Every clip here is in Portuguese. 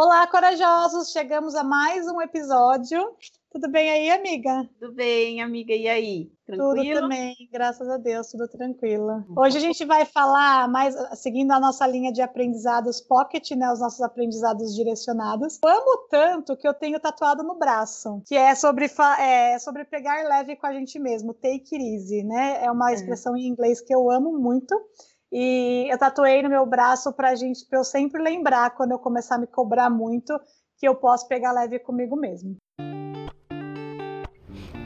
Olá, corajosos! Chegamos a mais um episódio. Tudo bem aí, amiga? Tudo bem, amiga. E aí? Tranquilo? Tudo também, graças a Deus, tudo tranquilo. Hoje a gente vai falar mais, seguindo a nossa linha de aprendizados pocket, né? Os nossos aprendizados direcionados. Eu amo tanto que eu tenho tatuado no braço, que é sobre, é, sobre pegar leve com a gente mesmo, take it easy, né? É uma é. expressão em inglês que eu amo muito. E eu tatuei no meu braço para gente, para eu sempre lembrar quando eu começar a me cobrar muito que eu posso pegar leve comigo mesmo.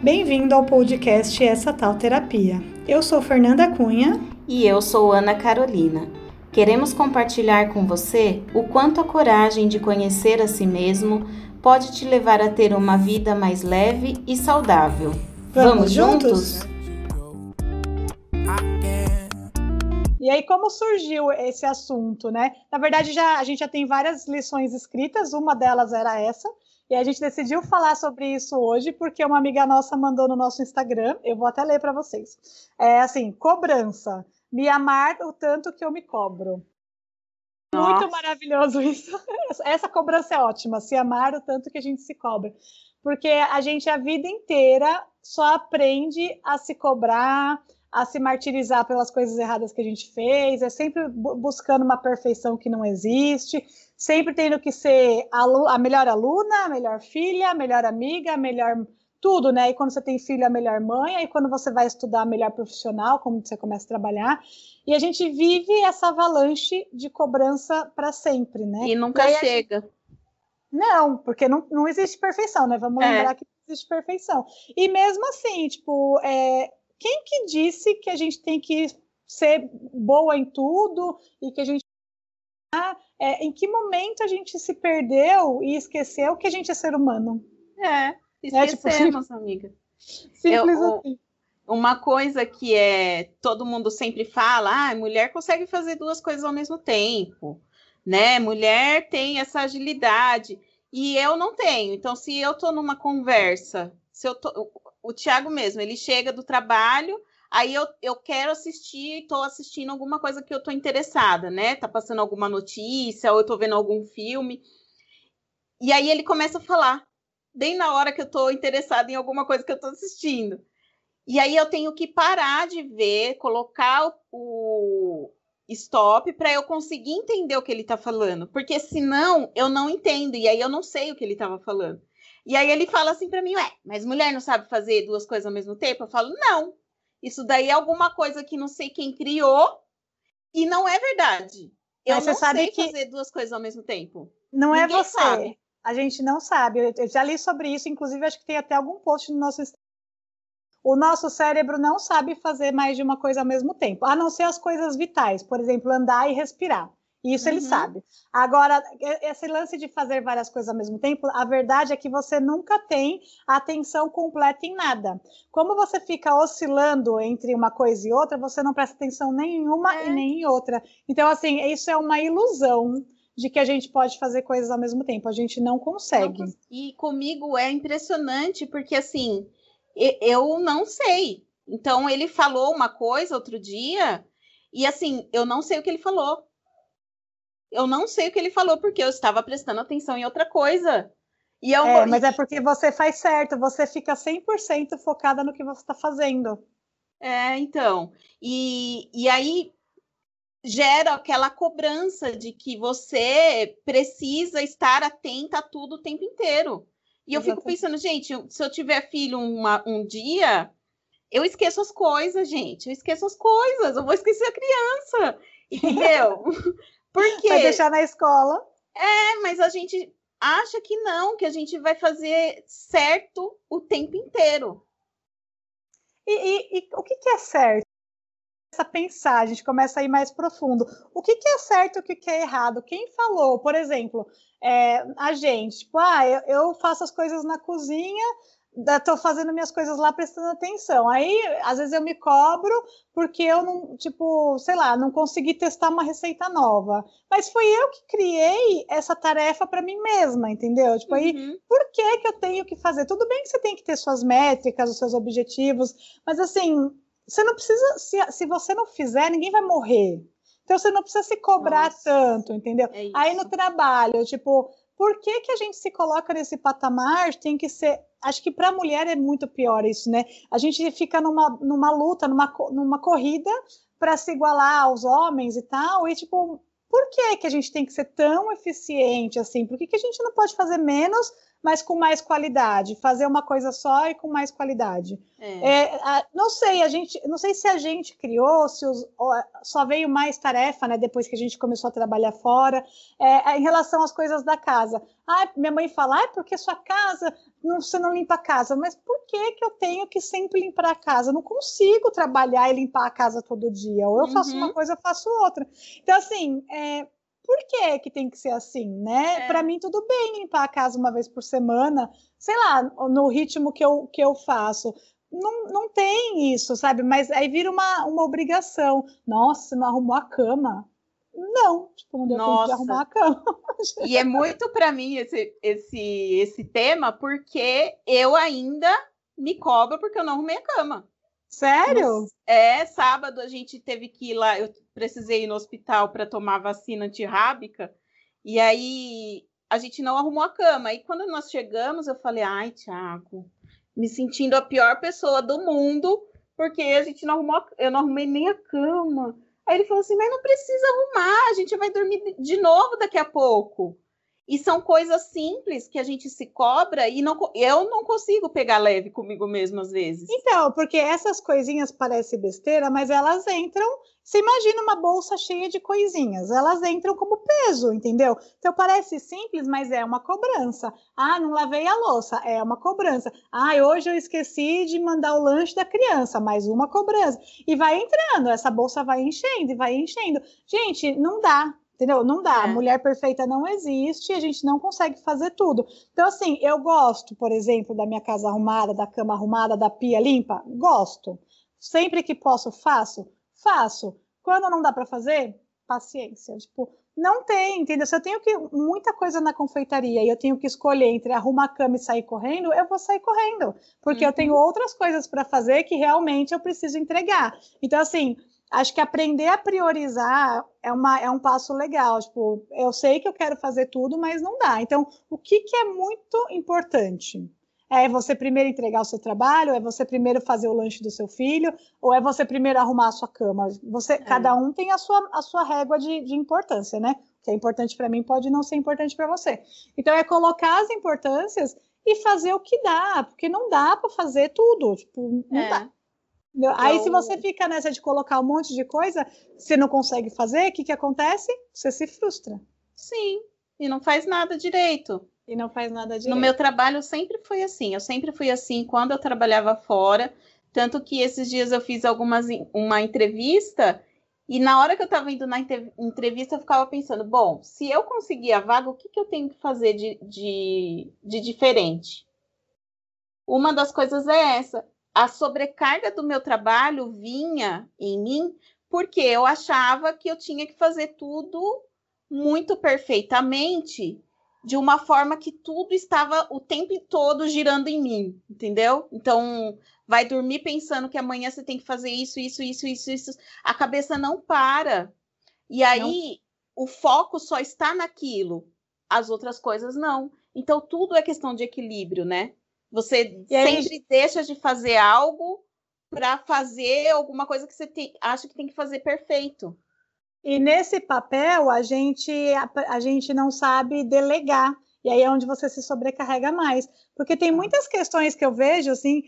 Bem-vindo ao podcast Essa Tal Terapia. Eu sou Fernanda Cunha e eu sou Ana Carolina. Queremos compartilhar com você o quanto a coragem de conhecer a si mesmo pode te levar a ter uma vida mais leve e saudável. Vamos, Vamos juntos? juntos? E aí, como surgiu esse assunto, né? Na verdade, já, a gente já tem várias lições escritas, uma delas era essa, e a gente decidiu falar sobre isso hoje porque uma amiga nossa mandou no nosso Instagram, eu vou até ler para vocês. É assim, cobrança, me amar o tanto que eu me cobro. Nossa. Muito maravilhoso isso. Essa cobrança é ótima, se amar o tanto que a gente se cobra. Porque a gente a vida inteira só aprende a se cobrar, a se martirizar pelas coisas erradas que a gente fez, é sempre buscando uma perfeição que não existe, sempre tendo que ser a, a melhor aluna, a melhor filha, a melhor amiga, a melhor tudo, né? E quando você tem filho, a melhor mãe, aí quando você vai estudar, a melhor profissional, como você começa a trabalhar. E a gente vive essa avalanche de cobrança para sempre, né? E nunca e chega. Gente... Não, porque não, não existe perfeição, né? Vamos é. lembrar que não existe perfeição. E mesmo assim, tipo, é, quem que disse que a gente tem que ser boa em tudo e que a gente é, em que momento a gente se perdeu e esqueceu que a gente é ser humano? É, esquecemos, é, tipo, amiga. Simples eu, assim. Uma coisa que é todo mundo sempre fala, ah, mulher consegue fazer duas coisas ao mesmo tempo, né? Mulher tem essa agilidade e eu não tenho. Então, se eu tô numa conversa, se eu tô, o Thiago mesmo, ele chega do trabalho, aí eu, eu quero assistir, estou assistindo alguma coisa que eu estou interessada, né? Tá passando alguma notícia, ou eu tô vendo algum filme. E aí ele começa a falar, bem na hora que eu estou interessada em alguma coisa que eu estou assistindo. E aí eu tenho que parar de ver, colocar o, stop para eu conseguir entender o que ele está falando, porque senão eu não entendo e aí eu não sei o que ele estava falando. E aí ele fala assim para mim, ué, mas mulher não sabe fazer duas coisas ao mesmo tempo? Eu falo, não. Isso daí é alguma coisa que não sei quem criou e não é verdade. Eu mas não sei que... fazer duas coisas ao mesmo tempo. Não é Ninguém é você. Sabe. A gente não sabe. Eu já li sobre isso, inclusive acho que tem até algum post no nosso o nosso cérebro não sabe fazer mais de uma coisa ao mesmo tempo, a não ser as coisas vitais, por exemplo, andar e respirar. Isso uhum. ele sabe. Agora, esse lance de fazer várias coisas ao mesmo tempo, a verdade é que você nunca tem atenção completa em nada. Como você fica oscilando entre uma coisa e outra, você não presta atenção nenhuma é. e nem em outra. Então, assim, isso é uma ilusão de que a gente pode fazer coisas ao mesmo tempo. A gente não consegue. Não, e comigo é impressionante, porque assim, eu não sei. Então, ele falou uma coisa outro dia, e assim, eu não sei o que ele falou eu não sei o que ele falou, porque eu estava prestando atenção em outra coisa. E eu, é, mas é porque você faz certo, você fica 100% focada no que você está fazendo. É, então. E, e aí gera aquela cobrança de que você precisa estar atenta a tudo o tempo inteiro. E eu fico pensando, gente, se eu tiver filho uma, um dia, eu esqueço as coisas, gente. Eu esqueço as coisas, eu vou esquecer a criança. Entendeu? Por quê? Vai deixar na escola. É, mas a gente acha que não, que a gente vai fazer certo o tempo inteiro. E, e, e o que, que, é certo? Começa a pensar, a gente começa a ir mais profundo. O que, que é certo e o que, que, é errado? Quem falou, por exemplo, é, a gente, tipo, ah, eu, eu faço as coisas na cozinha, estou fazendo minhas coisas lá prestando atenção. Aí, às vezes, eu me cobro porque eu não, tipo, sei lá, não consegui testar uma receita nova. Mas foi eu que criei essa tarefa para mim mesma, entendeu? Tipo, aí, uhum. por que que eu tenho que fazer? Tudo bem que você tem que ter suas métricas, os seus objetivos, mas assim, você não precisa, se, se você não fizer, ninguém vai morrer. Então, você não precisa se cobrar Nossa. tanto, entendeu? É aí, no trabalho, tipo, por que, que a gente se coloca nesse patamar? Tem que ser. Acho que para a mulher é muito pior isso, né? A gente fica numa, numa luta, numa, numa corrida para se igualar aos homens e tal, e tipo, por que, que a gente tem que ser tão eficiente assim? Por que, que a gente não pode fazer menos mas com mais qualidade, fazer uma coisa só e com mais qualidade. É. É, a, não sei, a gente, não sei se a gente criou, se os, só veio mais tarefa, né, depois que a gente começou a trabalhar fora, é, em relação às coisas da casa. Ah, minha mãe fala, ah, porque sua casa, não, você não limpa a casa, mas por que que eu tenho que sempre limpar a casa? Eu não consigo trabalhar e limpar a casa todo dia, ou eu uhum. faço uma uhum. coisa, eu faço outra. Então, assim, é, por que que tem que ser assim, né? É. Para mim, tudo bem limpar a casa uma vez por semana, sei lá, no ritmo que eu, que eu faço. Não, não tem isso, sabe? Mas aí vira uma, uma obrigação. Nossa, não arrumou a cama. Não, tipo, não deu Nossa. tempo de arrumar a cama. e é muito para mim esse, esse, esse tema, porque eu ainda me cobro porque eu não arrumei a cama. Sério? É, sábado a gente teve que ir lá, eu precisei ir no hospital para tomar vacina antirrábica, e aí a gente não arrumou a cama. E quando nós chegamos, eu falei, ai, Thiago, me sentindo a pior pessoa do mundo, porque a gente não arrumou, eu não arrumei nem a cama. Aí ele falou assim, mas não precisa arrumar, a gente vai dormir de novo daqui a pouco. E são coisas simples que a gente se cobra e não, eu não consigo pegar leve comigo mesmo às vezes. Então, porque essas coisinhas parecem besteira, mas elas entram. Você imagina uma bolsa cheia de coisinhas, elas entram como peso, entendeu? Então parece simples, mas é uma cobrança. Ah, não lavei a louça, é uma cobrança. Ah, hoje eu esqueci de mandar o lanche da criança, mais uma cobrança. E vai entrando, essa bolsa vai enchendo e vai enchendo. Gente, não dá, Entendeu? Não dá. É. Mulher perfeita não existe, a gente não consegue fazer tudo. Então, assim, eu gosto, por exemplo, da minha casa arrumada, da cama arrumada, da pia limpa. Gosto. Sempre que posso, faço? Faço. Quando não dá para fazer, paciência. Tipo, não tem, entendeu? Se eu tenho que muita coisa na confeitaria e eu tenho que escolher entre arrumar a cama e sair correndo, eu vou sair correndo, porque uhum. eu tenho outras coisas para fazer que realmente eu preciso entregar. Então, assim, acho que aprender a priorizar é, uma, é um passo legal. Tipo, eu sei que eu quero fazer tudo, mas não dá. Então, o que, que é muito importante? É você primeiro entregar o seu trabalho? É você primeiro fazer o lanche do seu filho? Ou é você primeiro arrumar a sua cama? Você, é. Cada um tem a sua, a sua régua de, de importância, né? O que é importante para mim pode não ser importante para você. Então, é colocar as importâncias e fazer o que dá, porque não dá para fazer tudo. Tipo, não é. dá. Então... Aí, se você fica nessa de colocar um monte de coisa, você não consegue fazer, o que, que acontece? Você se frustra. Sim, e não faz nada direito. E não faz nada direito. No meu trabalho sempre foi assim. Eu sempre fui assim quando eu trabalhava fora. Tanto que esses dias eu fiz algumas uma entrevista e na hora que eu estava indo na entrevista eu ficava pensando, bom, se eu conseguir a vaga, o que, que eu tenho que fazer de, de, de diferente? Uma das coisas é essa a sobrecarga do meu trabalho vinha em mim porque eu achava que eu tinha que fazer tudo muito perfeitamente, de uma forma que tudo estava o tempo todo girando em mim, entendeu? Então, vai dormir pensando que amanhã você tem que fazer isso, isso, isso, isso, isso. A cabeça não para. E aí, não. o foco só está naquilo, as outras coisas não. Então, tudo é questão de equilíbrio, né? Você sempre deixa de fazer algo para fazer alguma coisa que você tem, acha que tem que fazer perfeito. E nesse papel a gente a, a, gente não sabe delegar. E aí é onde você se sobrecarrega mais, porque tem muitas questões que eu vejo assim,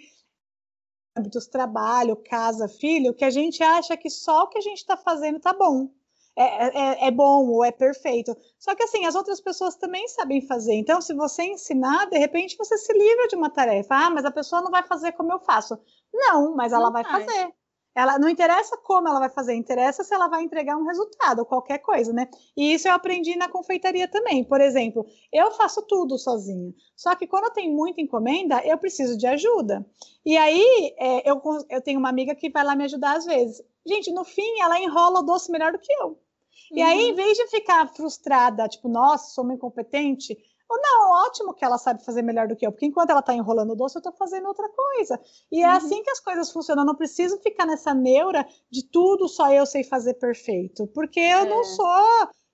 âmbitos trabalho, casa, filho, que a gente acha que só o que a gente está fazendo tá bom. É, é, é, bom ou é perfeito. Só que assim, as outras pessoas também sabem fazer. Então, se você ensinar, de repente você se livra de uma tarefa. Ah, mas a pessoa não vai fazer como eu faço. Não, mas ela não vai fazer. Ela não interessa como ela vai fazer, interessa se ela vai entregar um resultado, qualquer coisa, né? E isso eu aprendi na confeitaria também. Por exemplo, eu faço tudo sozinha. Só que quando eu tenho muita encomenda, eu preciso de ajuda. E aí é, eu, eu tenho uma amiga que vai lá me ajudar às vezes. Gente, no fim, ela enrola o doce melhor do que eu. E aí, em uhum. vez de ficar frustrada, tipo, nossa, sou uma incompetente, ou não, ótimo que ela sabe fazer melhor do que eu, porque enquanto ela está enrolando o doce, eu estou fazendo outra coisa. E é uhum. assim que as coisas funcionam. Eu não preciso ficar nessa neura de tudo só eu sei fazer perfeito, porque eu é. não sou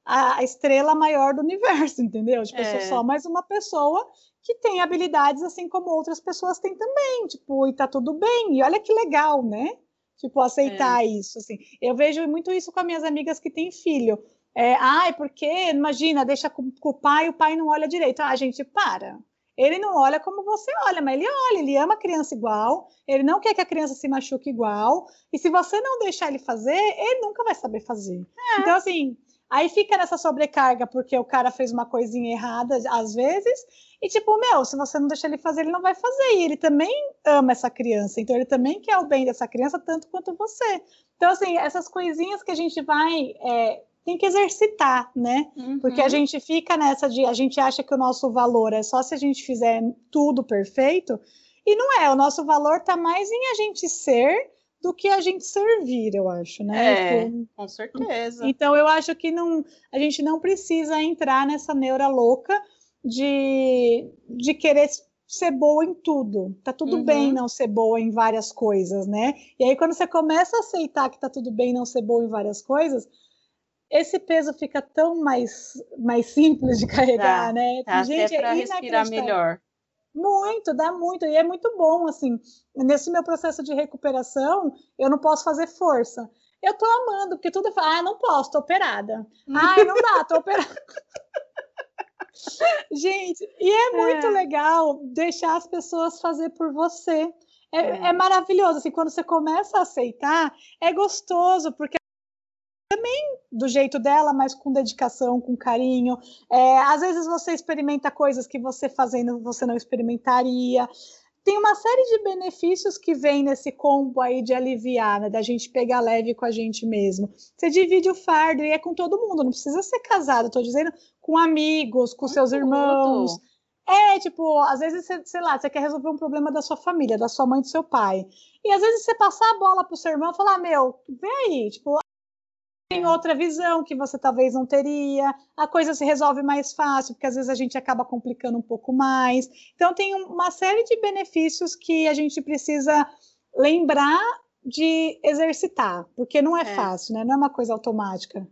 a estrela maior do universo, entendeu? Tipo, é. eu sou é. só mais uma pessoa que tem habilidades assim como outras pessoas têm também, tipo, e tá tudo bem. E olha que legal, né? Tipo, aceitar é. isso, assim. Eu vejo muito isso com as minhas amigas que têm filho. É, ai, porque, imagina, deixa com, com o pai, o pai não olha direito. Ah, gente, para. Ele não olha como você olha, mas ele olha, ele ama a criança igual, ele não quer que a criança se machuque igual, e se você não deixar ele fazer, ele nunca vai saber fazer. É. Então, assim, aí fica nessa sobrecarga porque o cara fez uma coisinha errada às vezes, e tipo, meu, se você não deixar ele fazer, ele não vai fazer, e ele também ama essa criança, então ele também quer o bem dessa criança tanto quanto você. Então, assim, essas coisinhas que a gente vai é, tem que exercitar, né? Uhum. Porque a gente fica nessa de a gente acha que o nosso valor é só se a gente fizer tudo perfeito, e não é, o nosso valor está mais em a gente ser do que a gente servir, eu acho, né? É, então, com certeza. Então eu acho que não, a gente não precisa entrar nessa neura louca de, de querer ser boa em tudo. Tá tudo uhum. bem não ser boa em várias coisas, né? E aí quando você começa a aceitar que tá tudo bem não ser boa em várias coisas, esse peso fica tão mais, mais simples de carregar, tá, né? Tá, Gente, é respirar melhor. Muito, dá muito, e é muito bom, assim, nesse meu processo de recuperação, eu não posso fazer força. Eu tô amando, porque tudo fala, ah, não posso, tô operada. Ah, não dá, tô operada. Gente, e é muito é. legal deixar as pessoas fazer por você. É, é. é, maravilhoso, assim, quando você começa a aceitar, é gostoso, porque também do jeito dela, mas com dedicação, com carinho. É, às vezes você experimenta coisas que você fazendo você não experimentaria. Tem uma série de benefícios que vem nesse combo aí de aliviar, né, da gente pegar leve com a gente mesmo. Você divide o fardo e é com todo mundo, não precisa ser casado, estou dizendo com amigos, com seus irmãos. É, tipo, às vezes, você, sei lá, você quer resolver um problema da sua família, da sua mãe, do seu pai. E às vezes você passar a bola pro seu irmão e falar, meu, vem aí, tipo, tem outra visão que você talvez não teria, a coisa se resolve mais fácil, porque às vezes a gente acaba complicando um pouco mais. Então, tem uma série de benefícios que a gente precisa lembrar de exercitar, porque não é, é. fácil, né? Não é uma coisa automática.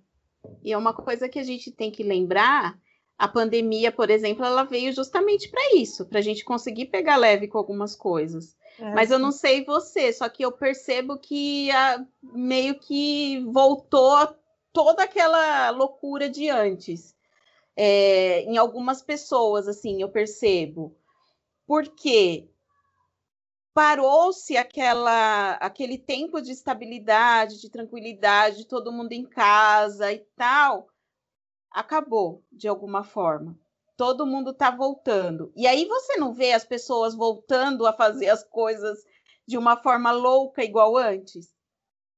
E é uma coisa que a gente tem que lembrar. A pandemia, por exemplo, ela veio justamente para isso, para a gente conseguir pegar leve com algumas coisas. É, Mas eu não sei você, só que eu percebo que a, meio que voltou toda aquela loucura de antes. É, em algumas pessoas, assim, eu percebo. Porque parou-se aquela aquele tempo de estabilidade, de tranquilidade, todo mundo em casa e tal, acabou de alguma forma todo mundo está voltando. E aí você não vê as pessoas voltando a fazer as coisas de uma forma louca igual antes?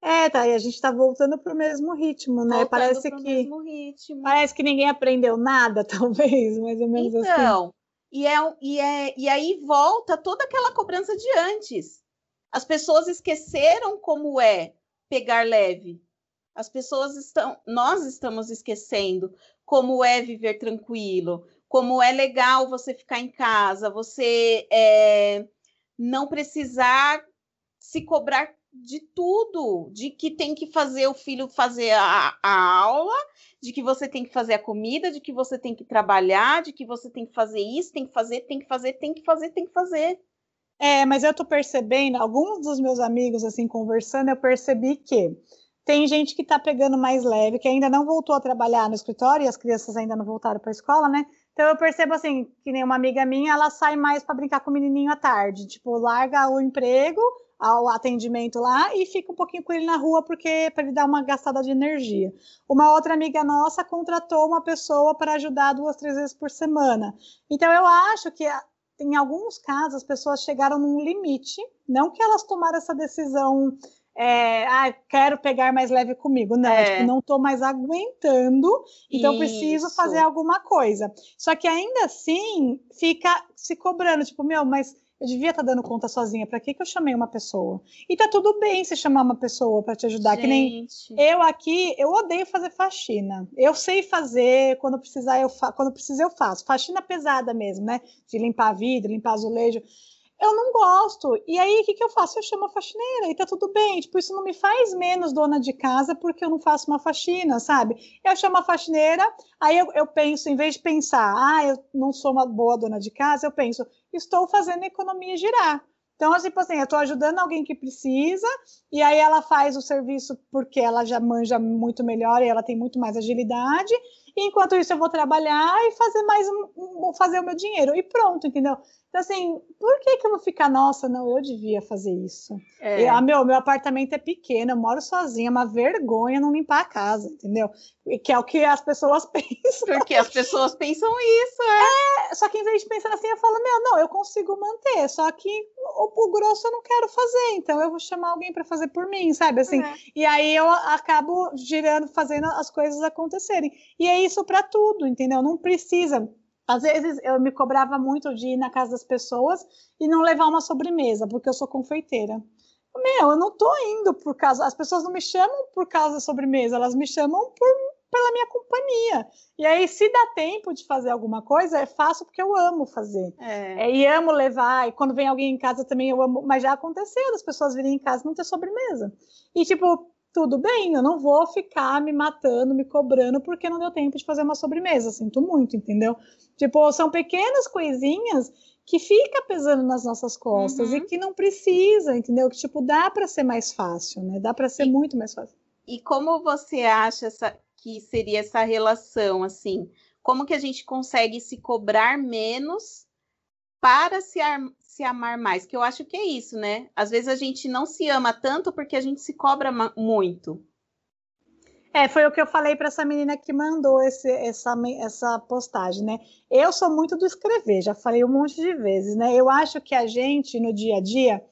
É, tá, e a gente está voltando para o mesmo ritmo, né? Voltando parece que parece que ninguém aprendeu nada, talvez, mais ou menos então, assim. Então, e, é, e, é, e aí volta toda aquela cobrança de antes. As pessoas esqueceram como é pegar leve. As pessoas estão, nós estamos esquecendo como é viver tranquilo, como é legal você ficar em casa, você é, não precisar se cobrar de tudo, de que tem que fazer o filho fazer a, a, aula, de que você tem que fazer a comida, de que você tem que trabalhar, de que você tem que fazer isso, tem que fazer, tem que fazer, tem que fazer, tem que fazer. É, mas eu tô percebendo, alguns dos meus amigos, assim, conversando, eu percebi que tem gente que tá pegando mais leve, que ainda não voltou a trabalhar no escritório, e as crianças ainda não voltaram para a escola, né? Então eu percebo assim, que nem uma amiga minha, ela sai mais para brincar com o menininho à tarde, tipo, larga o emprego, ao atendimento lá e fica um pouquinho com ele na rua porque para ele dar uma gastada de energia. Uma outra amiga nossa contratou uma pessoa para ajudar duas, três vezes por semana. Então eu acho que em alguns casos as pessoas chegaram num limite, não que elas tomaram essa decisão é, ah, quero pegar mais leve comigo. Não, é. tipo, não estou mais aguentando, então Isso. preciso fazer alguma coisa. Só que ainda assim fica se cobrando, tipo, meu, mas eu devia estar tá dando conta sozinha. Para que, que eu chamei uma pessoa? E tá tudo bem se chamar uma pessoa para te ajudar. Gente. Que nem eu aqui, eu odeio fazer faxina. Eu sei fazer, quando precisar, eu fa quando precisa, eu faço. Faxina pesada mesmo, né? De limpar vidro, limpar azulejo eu não gosto. E aí, o que, que eu faço? Eu chamo a faxineira e tá tudo bem. Tipo, isso não me faz menos dona de casa porque eu não faço uma faxina, sabe? Eu chamo a faxineira, aí eu, eu penso, em vez de pensar, ah, eu não sou uma boa dona de casa, eu penso, estou fazendo a economia girar. Então, tipo assim, eu estou ajudando alguém que precisa, e aí ela faz o serviço porque ela já manja muito melhor e ela tem muito mais agilidade, e enquanto isso eu vou trabalhar e fazer mais fazer o meu dinheiro. E pronto, entendeu? Então, assim, por que, que eu vou ficar, nossa, não, eu devia fazer isso? É. Eu, ah, meu, meu apartamento é pequeno, eu moro sozinha, é uma vergonha não limpar a casa, entendeu? Que é o que as pessoas pensam. Porque as pessoas pensam isso, é. é só que em vez de pensar assim, eu falo, meu, não, eu consigo manter, só que o, o grosso eu não quero fazer, então eu vou chamar alguém para fazer por mim, sabe? Assim, é. e aí eu acabo girando, fazendo as coisas acontecerem. E é isso para tudo, entendeu? Não precisa às vezes eu me cobrava muito de ir na casa das pessoas e não levar uma sobremesa, porque eu sou confeiteira. Meu, eu não tô indo por causa. As pessoas não me chamam por causa da sobremesa, elas me chamam por, pela minha companhia. E aí, se dá tempo de fazer alguma coisa, é fácil porque eu amo fazer. É. É, e amo levar. E quando vem alguém em casa também eu amo. Mas já aconteceu das pessoas virem em casa e não ter sobremesa. E tipo, tudo bem, eu não vou ficar me matando, me cobrando, porque não deu tempo de fazer uma sobremesa. Sinto muito, entendeu? Tipo, são pequenas coisinhas que fica pesando nas nossas costas uhum. e que não precisa, entendeu? Que tipo dá para ser mais fácil, né? Dá para ser e, muito mais fácil. E como você acha essa, que seria essa relação assim? Como que a gente consegue se cobrar menos para se, se amar mais, que eu acho que é isso, né? Às vezes a gente não se ama tanto porque a gente se cobra muito. É, foi o que eu falei para essa menina que mandou esse, essa, essa postagem, né? Eu sou muito do escrever, já falei um monte de vezes, né? Eu acho que a gente, no dia a dia,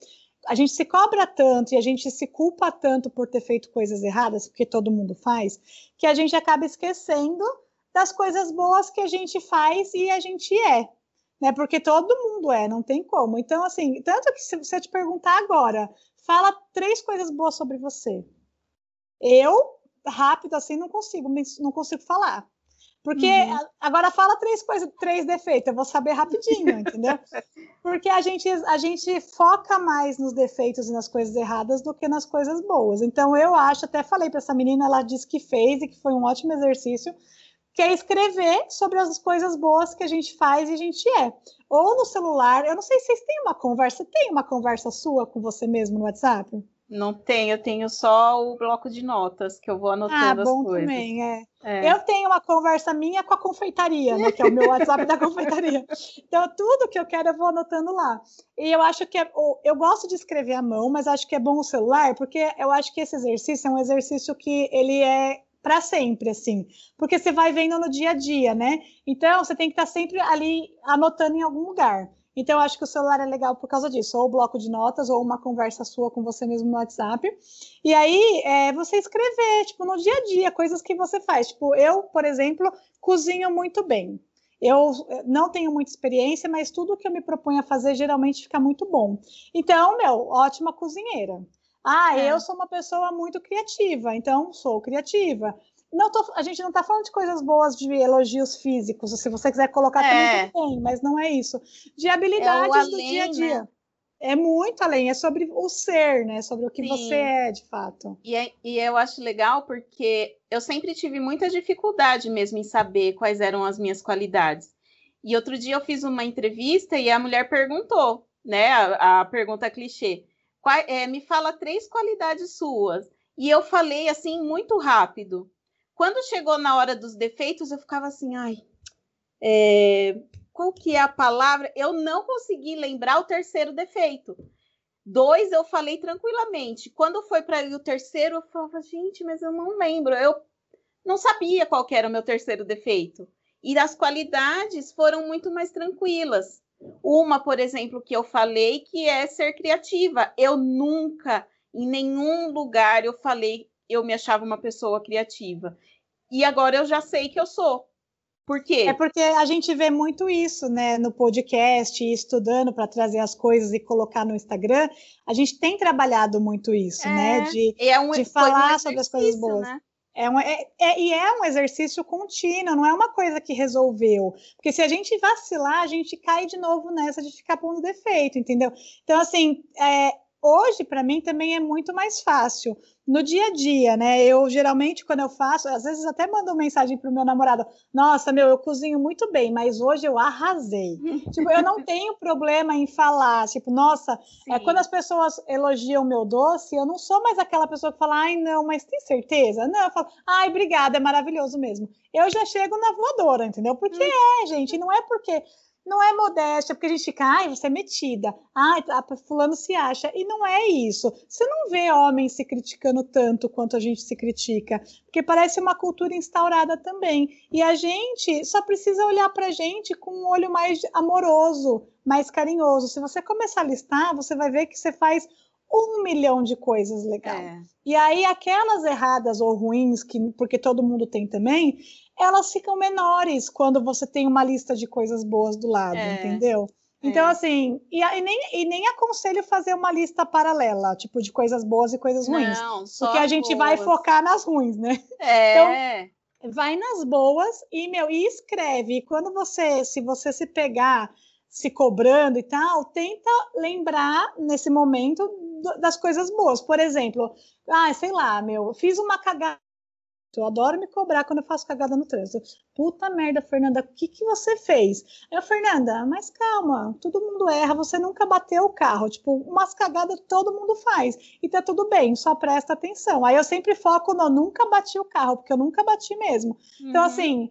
a gente se cobra tanto e a gente se culpa tanto por ter feito coisas erradas, porque todo mundo faz, que a gente acaba esquecendo das coisas boas que a gente faz e a gente é, né? Porque todo mundo é, não tem como. Então, assim, tanto que se você te perguntar agora, fala três coisas boas sobre você. Eu, rápido assim, não consigo, não consigo falar. Porque uhum. agora fala três coisas, três defeitos, eu vou saber rapidinho, entendeu? Porque a gente, a gente foca mais nos defeitos e nas coisas erradas do que nas coisas boas. Então eu acho, até falei para essa menina, ela disse que fez e que foi um ótimo exercício que é escrever sobre as coisas boas que a gente faz e a gente é. Ou no celular, eu não sei se vocês têm uma conversa, tem uma conversa sua com você mesmo no WhatsApp? Não tenho, eu tenho só o bloco de notas que eu vou anotando ah, bom as coisas. também, é. é. Eu tenho uma conversa minha com a confeitaria, né, que é o meu WhatsApp da confeitaria. Então, tudo que eu quero eu vou anotando lá. E eu acho que é, eu gosto de escrever à mão, mas acho que é bom o celular, porque eu acho que esse exercício é um exercício que ele é para sempre, assim, porque você vai vendo no dia a dia, né? Então você tem que estar tá sempre ali anotando em algum lugar. Então, eu acho que o celular é legal por causa disso, ou o bloco de notas, ou uma conversa sua com você mesmo no WhatsApp. E aí, é, você escrever, tipo, no dia a dia, coisas que você faz. Tipo, eu, por exemplo, cozinho muito bem. Eu não tenho muita experiência, mas tudo que eu me proponho a fazer geralmente fica muito bom. Então, meu, ótima cozinheira. Ah, é. eu sou uma pessoa muito criativa, então sou criativa. Não tô, a gente não está falando de coisas boas de elogios físicos. Se você quiser colocar é. também, tem, mas não é isso. De habilidades é além, do dia a dia. Né? É muito além, é sobre o ser, né? Sobre o que Sim. você é, de fato. E, é, e eu acho legal porque eu sempre tive muita dificuldade mesmo em saber quais eram as minhas qualidades. E outro dia eu fiz uma entrevista e a mulher perguntou, né? A, a pergunta clichê é, me fala três qualidades suas. E eu falei assim muito rápido. Quando chegou na hora dos defeitos, eu ficava assim, ai, é, qual que é a palavra? Eu não consegui lembrar o terceiro defeito. Dois eu falei tranquilamente. Quando foi para o terceiro, eu falava, gente, mas eu não lembro. Eu não sabia qual era o meu terceiro defeito. E as qualidades foram muito mais tranquilas. Uma, por exemplo, que eu falei que é ser criativa. Eu nunca, em nenhum lugar, eu falei eu me achava uma pessoa criativa. E agora eu já sei que eu sou. Por quê? É porque a gente vê muito isso, né, no podcast, estudando para trazer as coisas e colocar no Instagram. A gente tem trabalhado muito isso, né, é, né, de, é um, de falar um sobre as coisas boas. Né? É, um, é, é, e é um exercício contínuo, não é uma coisa que resolveu. Porque se a gente vacilar, a gente cai de novo nessa de ficar pondo defeito, entendeu? Então, assim, é, hoje, para mim, também é muito mais fácil no dia a dia, né? Eu geralmente, quando eu faço, às vezes até mando mensagem pro meu namorado: Nossa, meu, eu cozinho muito bem, mas hoje eu arrasei. tipo, eu não tenho problema em falar, tipo, nossa, é, quando as pessoas elogiam meu doce, eu não sou mais aquela pessoa que fala, ai, não, mas tem certeza? Não, eu falo, ai, obrigada, é maravilhoso mesmo. Eu já chego na voadora, entendeu? Porque hum. é, gente, não é porque não é modéstia, porque a gente fica, ai, você é metida, ai, fulano se acha. E não é isso. Você não vê homens se criticando tanto quanto a gente se critica, porque parece uma cultura instaurada também. E a gente só precisa olhar para a gente com um olho mais amoroso, mais carinhoso. Se você começar a listar, você vai ver que você faz um milhão de coisas legais. É. E aí, aquelas erradas ou ruins, que, porque todo mundo tem também, elas ficam menores quando você tem uma lista de coisas boas do lado, é. entendeu? Então, é. assim, e, e, nem, e nem aconselho fazer uma lista paralela, tipo, de coisas boas e coisas ruins. Não, porque a gente boas. vai focar nas ruins, né? É. Então, vai nas boas e, meu, e escreve. E quando você, se você se pegar se cobrando e tal, tenta lembrar nesse momento das coisas boas. Por exemplo, ah, sei lá, meu, fiz uma cagada eu adoro me cobrar quando eu faço cagada no trânsito. Puta merda, Fernanda, o que, que você fez? Eu, Fernanda, mas calma, todo mundo erra, você nunca bateu o carro. Tipo, umas cagadas todo mundo faz. E tá tudo bem, só presta atenção. Aí eu sempre foco no nunca bati o carro, porque eu nunca bati mesmo. Então, uhum. Então, assim,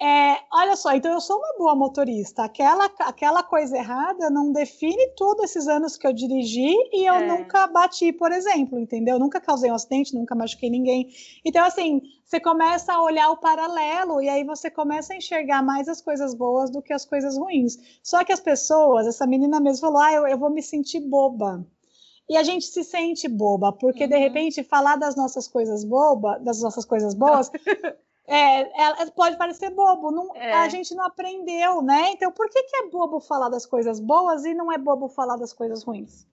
é, olha só, então eu sou uma boa motorista. Aquela, aquela coisa errada não define todos esses anos que eu dirigi e eu é. nunca bati, por exemplo, entendeu? nunca causei um acidente, nunca machuquei ninguém. Então, assim, você começa a olhar o paralelo e aí você começa a enxergar mais as coisas boas do que as coisas ruins. Só que as pessoas, essa menina mesmo falou, ah, eu, eu vou me sentir boba. E a gente se sente boba, porque uhum. de repente falar das nossas coisas boba, das nossas coisas boas, É, pode parecer bobo, não, é. a gente não aprendeu, né? Então, por que, que é bobo falar das coisas boas e não é bobo falar das coisas ruins?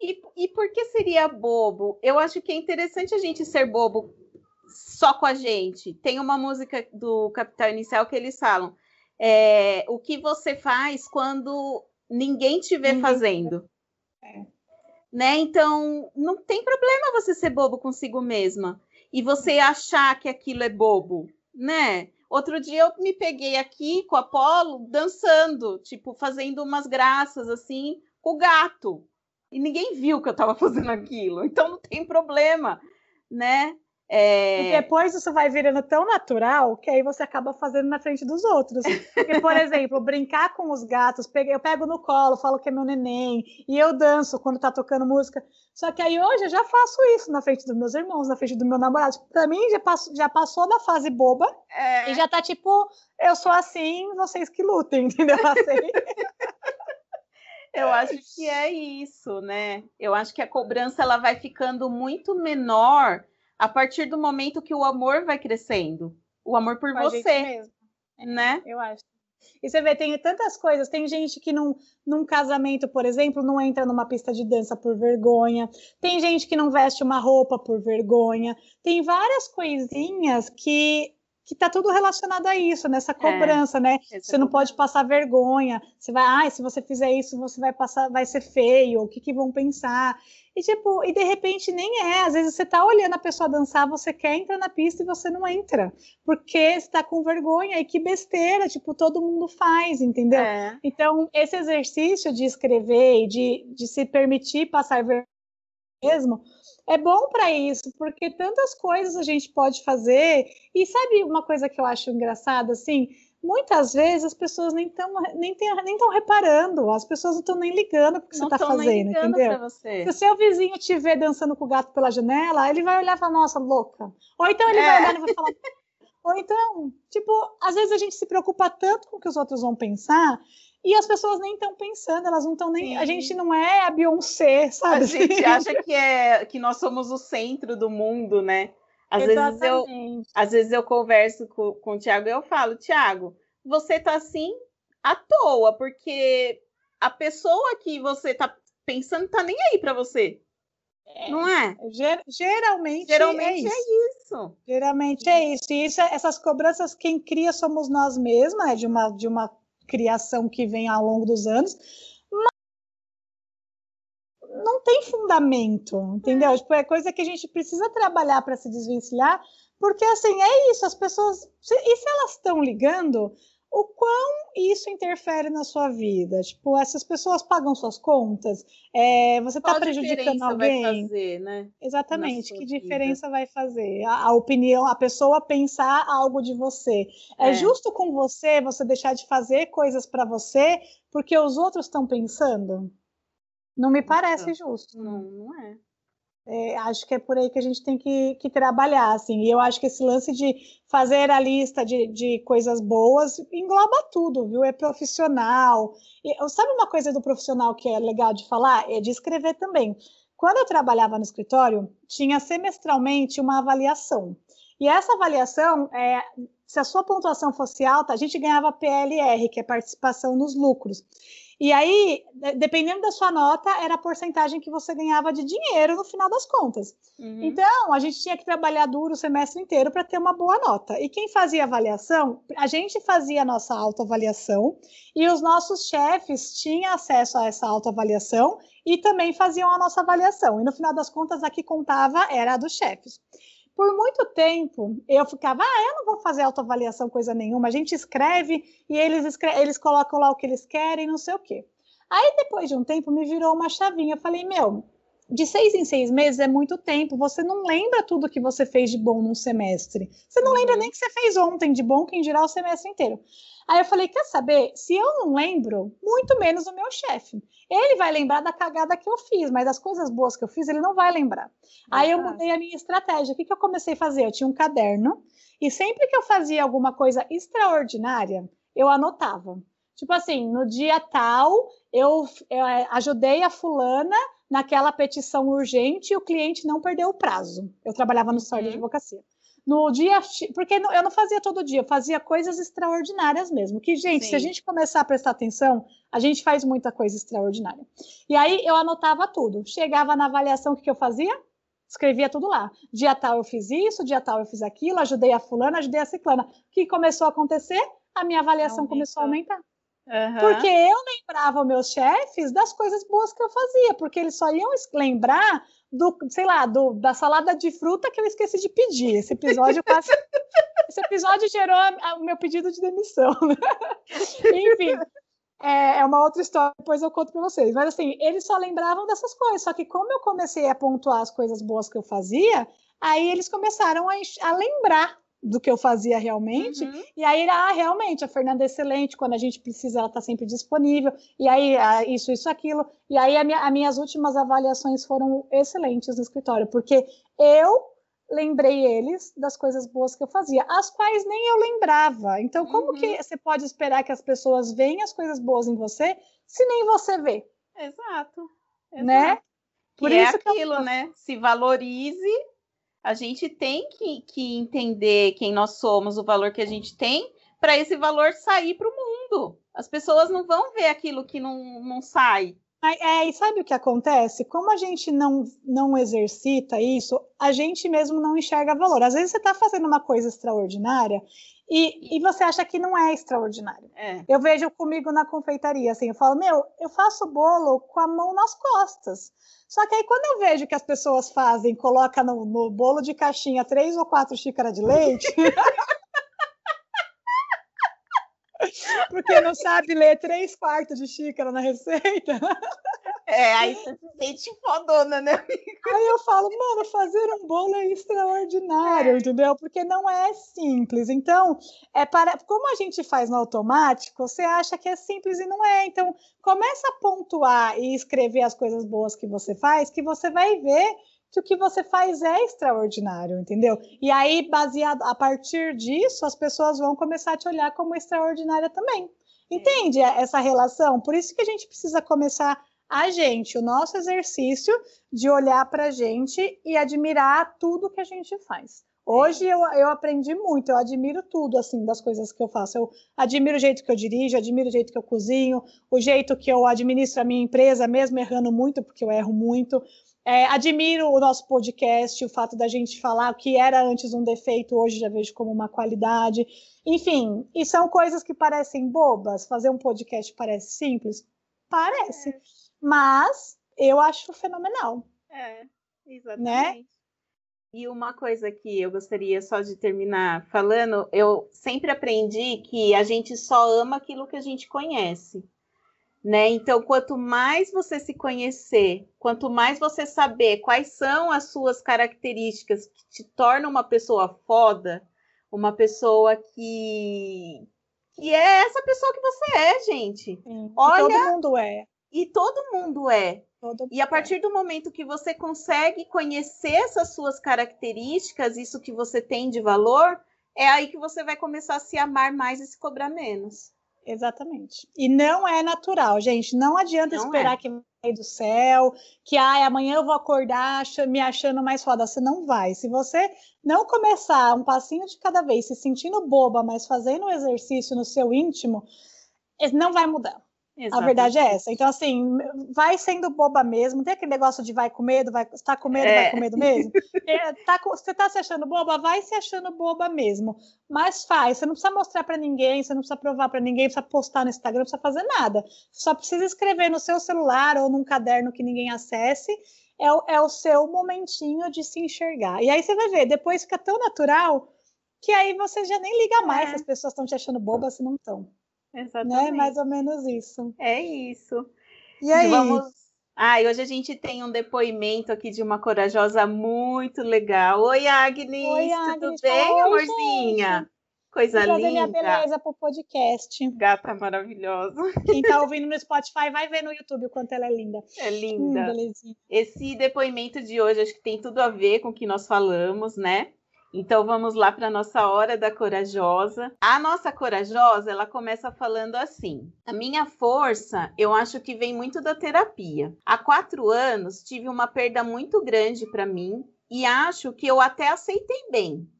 E, e por que seria bobo? Eu acho que é interessante a gente ser bobo só com a gente. Tem uma música do Capital Inicial que eles falam: é, o que você faz quando ninguém te vê ninguém fazendo. É. Né? Então, não tem problema você ser bobo consigo mesma e você achar que aquilo é bobo, né? Outro dia eu me peguei aqui com a Apolo dançando, tipo, fazendo umas graças assim com o gato. E ninguém viu que eu estava fazendo aquilo. Então não tem problema, né? É... E depois isso vai virando tão natural que aí você acaba fazendo na frente dos outros. Porque, por exemplo, brincar com os gatos, eu pego no colo, falo que é meu neném, e eu danço quando tá tocando música. Só que aí hoje eu já faço isso na frente dos meus irmãos, na frente do meu namorado. Pra mim já, passo, já passou da fase boba é... e já tá tipo, eu sou assim, vocês que lutem, entendeu? Assim. Eu acho que é isso, né? Eu acho que a cobrança ela vai ficando muito menor a partir do momento que o amor vai crescendo. O amor por você. Mesmo. Né? Eu acho. E você vê, tem tantas coisas. Tem gente que num, num casamento, por exemplo, não entra numa pista de dança por vergonha. Tem gente que não veste uma roupa por vergonha. Tem várias coisinhas que que tá tudo relacionado a isso, nessa é, cobrança, é, né? Você não pode passar vergonha. Você vai, ah, se você fizer isso, você vai passar, vai ser feio. O que, que vão pensar? E tipo, e de repente nem é. Às vezes você tá olhando a pessoa dançar, você quer entrar na pista e você não entra, porque você tá com vergonha e que besteira, tipo, todo mundo faz, entendeu? É. Então, esse exercício de escrever e de, de se permitir passar vergonha mesmo é bom para isso, porque tantas coisas a gente pode fazer. E sabe uma coisa que eu acho engraçada assim? muitas vezes as pessoas nem estão nem tem, nem tão reparando, as pessoas não estão nem ligando porque não você está fazendo, entendeu? Você. Se o seu vizinho te ver dançando com o gato pela janela, ele vai olhar e falar, nossa, louca. Ou então ele é. vai olhar e vai falar. Ou então, tipo, às vezes a gente se preocupa tanto com o que os outros vão pensar e as pessoas nem estão pensando, elas não estão nem. Sim. A gente não é a Beyoncé, sabe? A gente acha que, é, que nós somos o centro do mundo, né? Às vezes, eu, às vezes eu converso com, com o Tiago e eu falo, Tiago, você tá assim à toa, porque a pessoa que você tá pensando tá nem aí para você. É, não é? Ger geralmente, geralmente é, é isso. é isso. Geralmente é isso. E isso, essas cobranças, quem cria somos nós mesmas, né? de, uma, de uma criação que vem ao longo dos anos. Mas não tem fundamento, entendeu? É. Tipo, é coisa que a gente precisa trabalhar para se desvencilhar, porque assim, é isso, as pessoas. E se elas estão ligando, o quão isso interfere na sua vida? Tipo, essas pessoas pagam suas contas? É, você está prejudicando alguém? Vai fazer, né? Exatamente, que diferença vida. vai fazer? A, a, opinião, a pessoa pensar algo de você. É. é justo com você você deixar de fazer coisas para você porque os outros estão pensando? Não me parece justo. Não, não é. É, acho que é por aí que a gente tem que, que, trabalhar, assim. E eu acho que esse lance de fazer a lista de, de coisas boas engloba tudo, viu? É profissional. E, sabe uma coisa do profissional que é legal de falar? É de escrever também. Quando eu trabalhava no escritório, tinha semestralmente uma avaliação. E essa avaliação, é, se a sua pontuação fosse alta, a gente ganhava PLR, que é participação nos lucros. E aí, dependendo da sua nota, era a porcentagem que você ganhava de dinheiro no final das contas. Uhum. Então, a gente tinha que trabalhar duro o semestre inteiro para ter uma boa nota. E quem fazia avaliação, a gente fazia a nossa autoavaliação e os nossos chefes tinham acesso a essa autoavaliação e também faziam a nossa avaliação. E no final das contas, a que contava era a dos chefes. Por muito tempo, eu ficava, ah, eu não vou fazer autoavaliação coisa nenhuma. A gente escreve e eles, eles colocam lá o que eles querem, não sei o quê. Aí, depois de um tempo, me virou uma chavinha. Eu falei, meu, de seis em seis meses é muito tempo. Você não lembra tudo que você fez de bom num semestre. Você não uhum. lembra nem que você fez ontem de bom, quem dirá o semestre inteiro. Aí eu falei, quer saber? Se eu não lembro, muito menos o meu chefe. Ele vai lembrar da cagada que eu fiz, mas das coisas boas que eu fiz, ele não vai lembrar. Aí eu mudei a minha estratégia. O que, que eu comecei a fazer? Eu tinha um caderno e sempre que eu fazia alguma coisa extraordinária, eu anotava. Tipo assim, no dia tal, eu, eu é, ajudei a fulana naquela petição urgente e o cliente não perdeu o prazo. Eu trabalhava no uhum. de advocacia no dia, porque eu não fazia todo dia, eu fazia coisas extraordinárias mesmo. Que, gente, Sim. se a gente começar a prestar atenção, a gente faz muita coisa extraordinária. E aí eu anotava tudo. Chegava na avaliação, o que, que eu fazia? Escrevia tudo lá. Dia tal eu fiz isso, dia tal eu fiz aquilo, ajudei a fulana, ajudei a ciclana. O que começou a acontecer? A minha avaliação Aumentou. começou a aumentar. Uhum. Porque eu lembrava meus chefes das coisas boas que eu fazia, porque eles só iam lembrar do, sei lá, do, da salada de fruta que eu esqueci de pedir. Esse episódio quase. esse episódio gerou o meu pedido de demissão. Né? Enfim. É, é, uma outra história, depois eu conto para vocês. Mas assim, eles só lembravam dessas coisas. Só que como eu comecei a pontuar as coisas boas que eu fazia, aí eles começaram a, a lembrar do que eu fazia realmente. Uhum. E aí, ah, realmente, a Fernanda é excelente, quando a gente precisa, ela está sempre disponível. E aí, ah, isso, isso, aquilo. E aí, minha, as minhas últimas avaliações foram excelentes no escritório, porque eu lembrei eles das coisas boas que eu fazia, as quais nem eu lembrava. Então, como uhum. que você pode esperar que as pessoas vejam as coisas boas em você se nem você vê? Exato. Exato. Né? Por que é isso é aquilo, eu... né? Se valorize a gente tem que, que entender quem nós somos, o valor que a gente tem, para esse valor sair para o mundo. As pessoas não vão ver aquilo que não, não sai. É, e sabe o que acontece? Como a gente não, não exercita isso, a gente mesmo não enxerga valor. Às vezes você está fazendo uma coisa extraordinária e, e você acha que não é extraordinário. É. Eu vejo comigo na confeitaria, assim, eu falo, meu, eu faço bolo com a mão nas costas. Só que aí quando eu vejo que as pessoas fazem, coloca no, no bolo de caixinha três ou quatro xícaras de leite. porque não sabe ler três quartos de xícara na receita. É, aí você se sente fodona, né? Aí eu falo, mano, fazer um bolo é extraordinário, é. entendeu? Porque não é simples. Então, é para como a gente faz no automático, você acha que é simples e não é. Então, começa a pontuar e escrever as coisas boas que você faz, que você vai ver que o que você faz é extraordinário, entendeu? E aí, baseado a partir disso, as pessoas vão começar a te olhar como extraordinária também. Entende essa relação? Por isso que a gente precisa começar a gente, o nosso exercício de olhar para a gente e admirar tudo que a gente faz. Hoje eu, eu aprendi muito, eu admiro tudo, assim, das coisas que eu faço. Eu admiro o jeito que eu dirijo, admiro o jeito que eu cozinho, o jeito que eu administro a minha empresa, mesmo errando muito, porque eu erro muito. É, admiro o nosso podcast, o fato da gente falar o que era antes um defeito, hoje já vejo como uma qualidade. Enfim, e são coisas que parecem bobas. Fazer um podcast parece simples? Parece. É. Mas eu acho fenomenal. É, exatamente. Né? E uma coisa que eu gostaria só de terminar falando, eu sempre aprendi que a gente só ama aquilo que a gente conhece né? Então, quanto mais você se conhecer, quanto mais você saber quais são as suas características que te tornam uma pessoa foda, uma pessoa que que é essa pessoa que você é, gente. Sim, Olha, todo mundo é. E todo mundo é. Todo e a partir do momento que você consegue conhecer essas suas características, isso que você tem de valor, é aí que você vai começar a se amar mais e se cobrar menos. Exatamente. E não é natural, gente. Não adianta não esperar é. que vai do céu, que ai, amanhã eu vou acordar me achando mais foda. Você não vai. Se você não começar um passinho de cada vez, se sentindo boba, mas fazendo o exercício no seu íntimo, não vai mudar. Exatamente. A verdade é essa. Então, assim, vai sendo boba mesmo. Tem aquele negócio de vai com medo, vai, está com medo, é. vai com medo mesmo. É, tá, você está se achando boba, vai se achando boba mesmo. Mas faz. Você não precisa mostrar para ninguém, você não precisa provar para ninguém, precisa postar no Instagram, não precisa fazer nada. Só precisa escrever no seu celular ou num caderno que ninguém acesse. É, é o seu momentinho de se enxergar. E aí você vai ver, depois fica tão natural que aí você já nem liga mais é. se as pessoas estão te achando boba se não estão. Exatamente. Né? Mais ou menos isso. É isso. E aí? Vamos... Ah, e hoje a gente tem um depoimento aqui de uma corajosa muito legal. Oi, Agnes. Oi, Agnes. Tudo bem, Oi, amorzinha? Gente. Coisa Vou linda. minha beleza pro podcast. Gata maravilhosa. Quem tá ouvindo no Spotify vai ver no YouTube o quanto ela é linda. É linda. Hum, Esse depoimento de hoje acho que tem tudo a ver com o que nós falamos, né? Então vamos lá para nossa hora da corajosa. A nossa corajosa, ela começa falando assim: a minha força, eu acho que vem muito da terapia. Há quatro anos tive uma perda muito grande para mim e acho que eu até aceitei bem.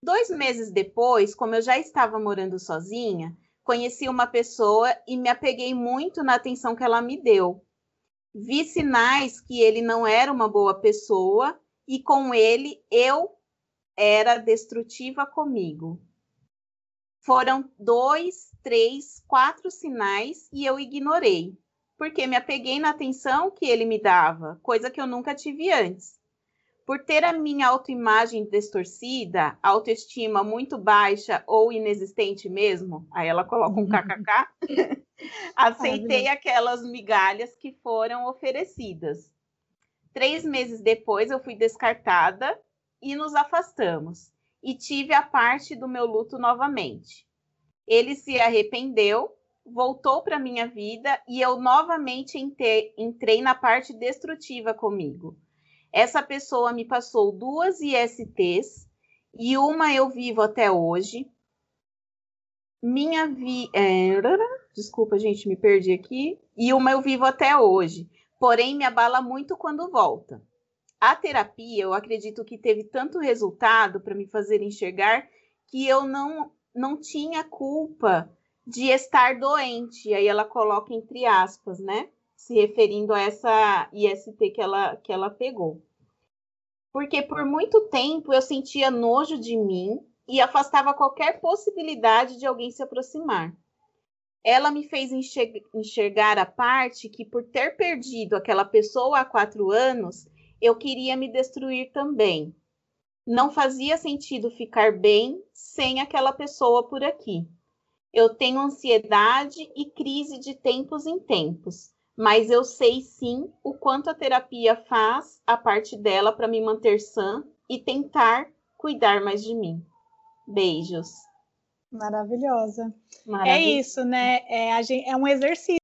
Dois meses depois, como eu já estava morando sozinha, conheci uma pessoa e me apeguei muito na atenção que ela me deu. Vi sinais que ele não era uma boa pessoa e com ele eu era destrutiva comigo. Foram dois, três, quatro sinais e eu ignorei, porque me apeguei na atenção que ele me dava, coisa que eu nunca tive antes. Por ter a minha autoimagem distorcida, autoestima muito baixa ou inexistente mesmo, aí ela coloca um kkk, aceitei aquelas migalhas que foram oferecidas. Três meses depois, eu fui descartada e nos afastamos, e tive a parte do meu luto novamente. Ele se arrependeu, voltou para minha vida e eu novamente entrei na parte destrutiva comigo. Essa pessoa me passou duas ISTs e uma eu vivo até hoje. Minha vida. É... Desculpa, gente, me perdi aqui. E uma eu vivo até hoje. Porém, me abala muito quando volta. A terapia, eu acredito que teve tanto resultado para me fazer enxergar que eu não, não tinha culpa de estar doente. Aí ela coloca entre aspas, né? Se referindo a essa IST que ela, que ela pegou. Porque por muito tempo eu sentia nojo de mim e afastava qualquer possibilidade de alguém se aproximar. Ela me fez enxergar a parte que, por ter perdido aquela pessoa há quatro anos, eu queria me destruir também. Não fazia sentido ficar bem sem aquela pessoa por aqui. Eu tenho ansiedade e crise de tempos em tempos, mas eu sei sim o quanto a terapia faz a parte dela para me manter sã e tentar cuidar mais de mim. Beijos. Maravilhosa. É isso, né? É, gente, é um exercício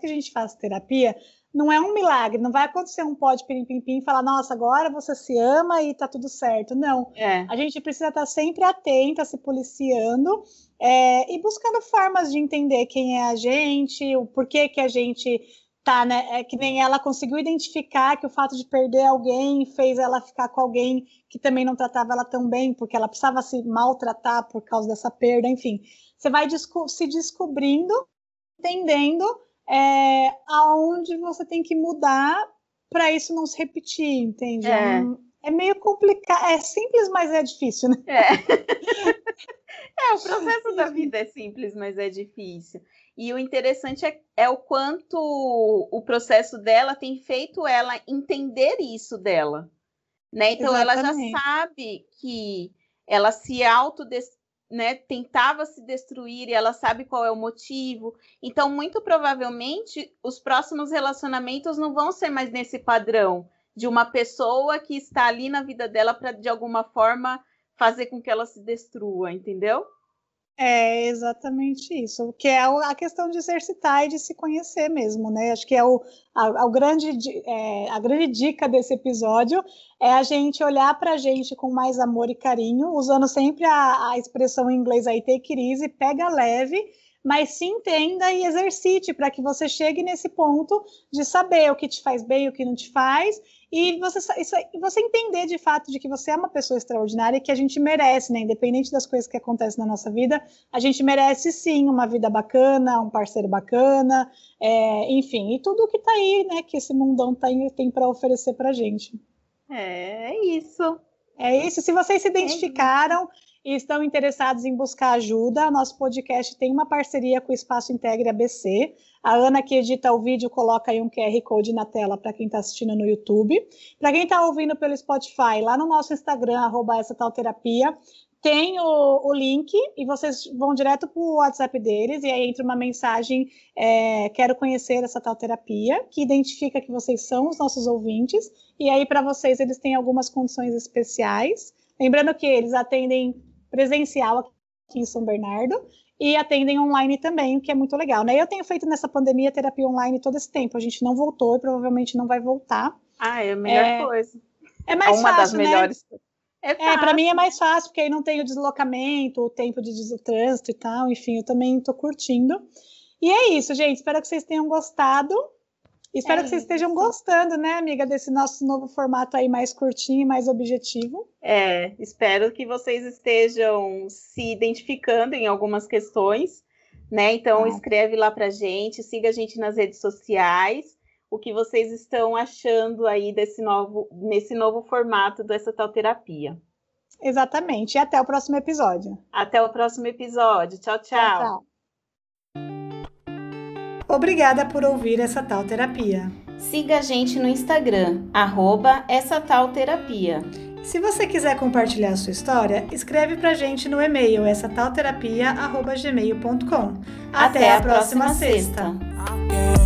que a gente faz terapia não é um milagre, não vai acontecer um pó de pirim-pim-pim e falar, nossa, agora você se ama e tá tudo certo. Não. É. A gente precisa estar sempre atenta, se policiando é, e buscando formas de entender quem é a gente, o porquê que a gente tá, né? É que nem ela conseguiu identificar que o fato de perder alguém fez ela ficar com alguém que também não tratava ela tão bem, porque ela precisava se maltratar por causa dessa perda, enfim. Você vai desco se descobrindo, entendendo é, aonde você tem que mudar para isso não se repetir, entende? É. É, é meio complicado, é simples, mas é difícil, né? É. é, o processo da vida é simples, mas é difícil. E o interessante é, é, o quanto o processo dela tem feito ela entender isso dela. Né? Então Exatamente. ela já sabe que ela se auto né, tentava se destruir e ela sabe qual é o motivo. Então, muito provavelmente, os próximos relacionamentos não vão ser mais nesse padrão de uma pessoa que está ali na vida dela para, de alguma forma, fazer com que ela se destrua, entendeu? É exatamente isso, que é a questão de exercitar e de se conhecer mesmo, né? Acho que é o, a, a grande, é, a grande dica desse episódio é a gente olhar para a gente com mais amor e carinho, usando sempre a, a expressão em inglês aí, take it easy, pega leve, mas se entenda e exercite para que você chegue nesse ponto de saber o que te faz bem, o que não te faz, e você, isso, você entender de fato de que você é uma pessoa extraordinária e que a gente merece, né? Independente das coisas que acontecem na nossa vida, a gente merece sim uma vida bacana, um parceiro bacana, é, enfim, e tudo o que está aí, né? Que esse mundão tá, tem para oferecer para gente. É, é isso. É isso. Se vocês se é identificaram. É e estão interessados em buscar ajuda, nosso podcast tem uma parceria com o Espaço Integre ABC. A Ana, que edita o vídeo, coloca aí um QR Code na tela para quem está assistindo no YouTube. Para quem está ouvindo pelo Spotify, lá no nosso Instagram, arroba essa tal terapia, tem o, o, link e vocês vão direto para o WhatsApp deles e aí entra uma mensagem é, quero conhecer essa tal terapia que identifica que vocês são os nossos ouvintes e aí para vocês eles têm algumas condições especiais lembrando que eles atendem presencial aqui em São Bernardo e atendem online também, o que é muito legal, né? Eu tenho feito nessa pandemia terapia online todo esse tempo, a gente não voltou e provavelmente não vai voltar. Ah, é a melhor é, coisa. É mais é uma fácil, das né? melhores. É, é para mim é mais fácil, porque aí não tem o deslocamento, o tempo de trânsito e tal, enfim, eu também estou curtindo. E é isso, gente. Espero que vocês tenham gostado. Espero é que vocês estejam gostando, né, amiga, desse nosso novo formato aí mais curtinho e mais objetivo. É, espero que vocês estejam se identificando em algumas questões, né? Então, ah. escreve lá pra gente, siga a gente nas redes sociais, o que vocês estão achando aí desse novo, nesse novo formato dessa tal terapia. Exatamente. E até o próximo episódio. Até o próximo episódio. tchau. tchau. tchau, tchau. Obrigada por ouvir essa tal terapia. Siga a gente no Instagram, arroba essa tal terapia. Se você quiser compartilhar a sua história, escreve pra gente no e-mail essa. Até, Até a próxima, próxima sexta. sexta.